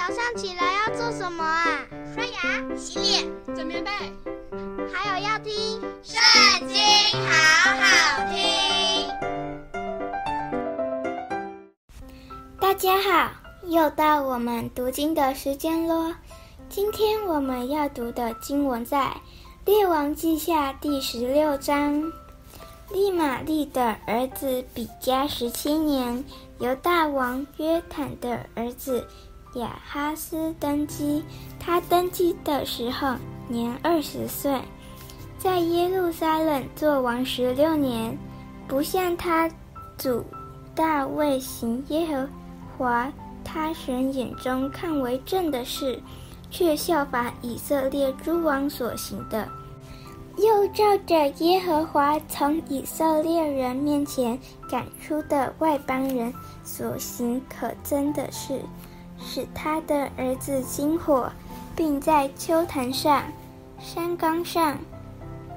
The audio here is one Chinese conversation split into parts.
早上起来要做什么啊？刷牙、洗脸、整棉被，还有要听《圣经》，好好听。大家好，又到我们读经的时间喽。今天我们要读的经文在《列王记下》第十六章。利玛利的儿子比加十七年，犹大王约坦的儿子亚哈斯登基。他登基的时候年二十岁，在耶路撒冷做王十六年，不像他祖大卫行耶和华他神眼中看为正的事，却效法以色列诸王所行的。又照着耶和华从以色列人面前赶出的外邦人所行可憎的事，使他的儿子金火，并在丘坛上、山冈上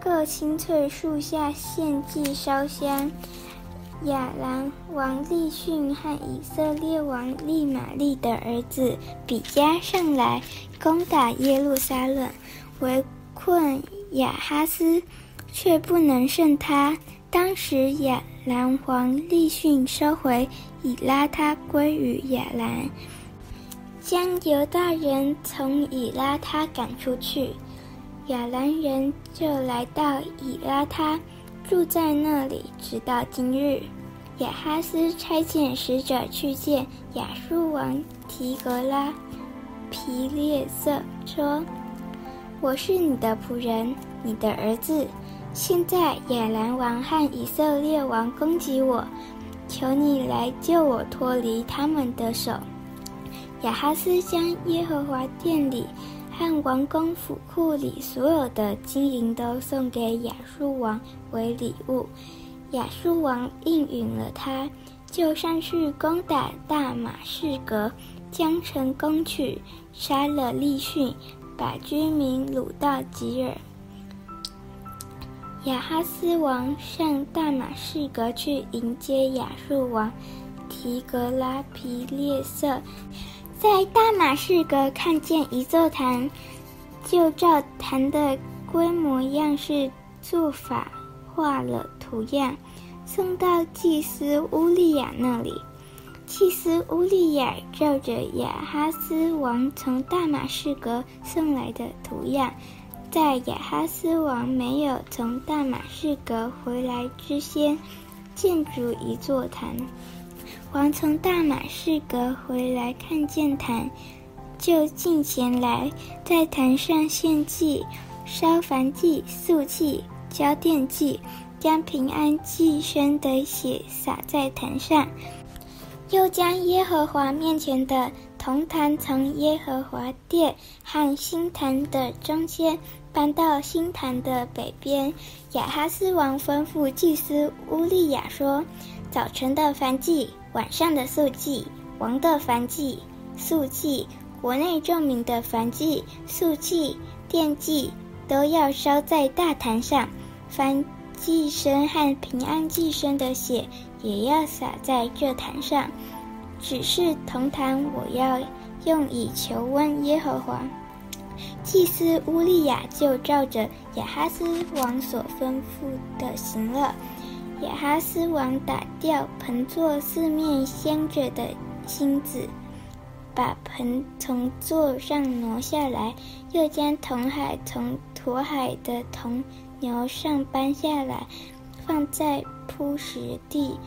各青翠树下献祭烧香。亚兰王利逊和以色列王利玛利的儿子比加上来攻打耶路撒冷，围困。亚哈斯却不能胜他。当时亚兰王利逊收回以拉他归于亚兰，将犹大人从以拉他赶出去。亚兰人就来到以拉他，住在那里，直到今日。亚哈斯差遣使者去见亚述王提格拉皮列色，说。我是你的仆人，你的儿子。现在亚兰王和以色列王攻击我，求你来救我脱离他们的手。亚哈斯将耶和华殿里和王宫府库里所有的金银都送给亚述王为礼物。亚述王应允了他，就上去攻打大马士革，将城攻取，杀了利逊。把居民掳到吉尔。亚哈斯王上大马士革去迎接亚述王提格拉皮列色，在大马士革看见一座坛，就照坛的规模样式做法画了图样，送到祭司乌利亚那里。祭司乌利亚照着亚哈斯王从大马士革送来的图样，在亚哈斯王没有从大马士革回来之先，建筑一座坛。王从大马士革回来，看见坛，就进前来，在坛上献祭，烧燔祭、素祭、交奠祭，将平安祭牲的血洒在坛上。又将耶和华面前的铜坛从耶和华殿和新坛的中间搬到新坛的北边。亚哈斯王吩咐祭司乌利亚说：“早晨的燔祭，晚上的素祭，王的燔祭、素祭，国内众民的燔祭、素祭、奠祭，都要烧在大坛上。燔祭牲和平安祭牲的血。”也要洒在这坛上，只是同坛我要用以求问耶和华。祭司乌利亚就照着亚哈斯王所吩咐的行了。亚哈斯王打掉盆座四面镶着的金子，把盆从座上挪下来，又将铜海从驮海的铜牛上搬下来。放在铺石地，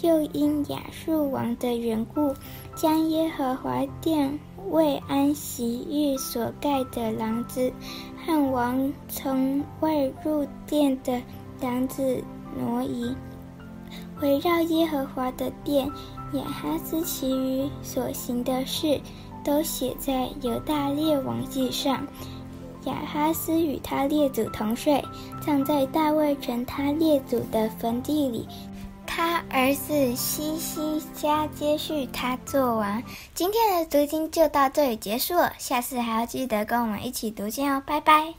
又因亚述王的缘故，将耶和华殿为安息日所盖的廊子和王从外入殿的廊子挪移。围绕耶和华的殿，亚哈斯其余所行的事，都写在犹大列王记上。亚哈斯与他列祖同睡，葬在大卫城他列祖的坟地里。他儿子希西家接续他做王。今天的读经就到这里结束了，下次还要记得跟我们一起读经哦，拜拜。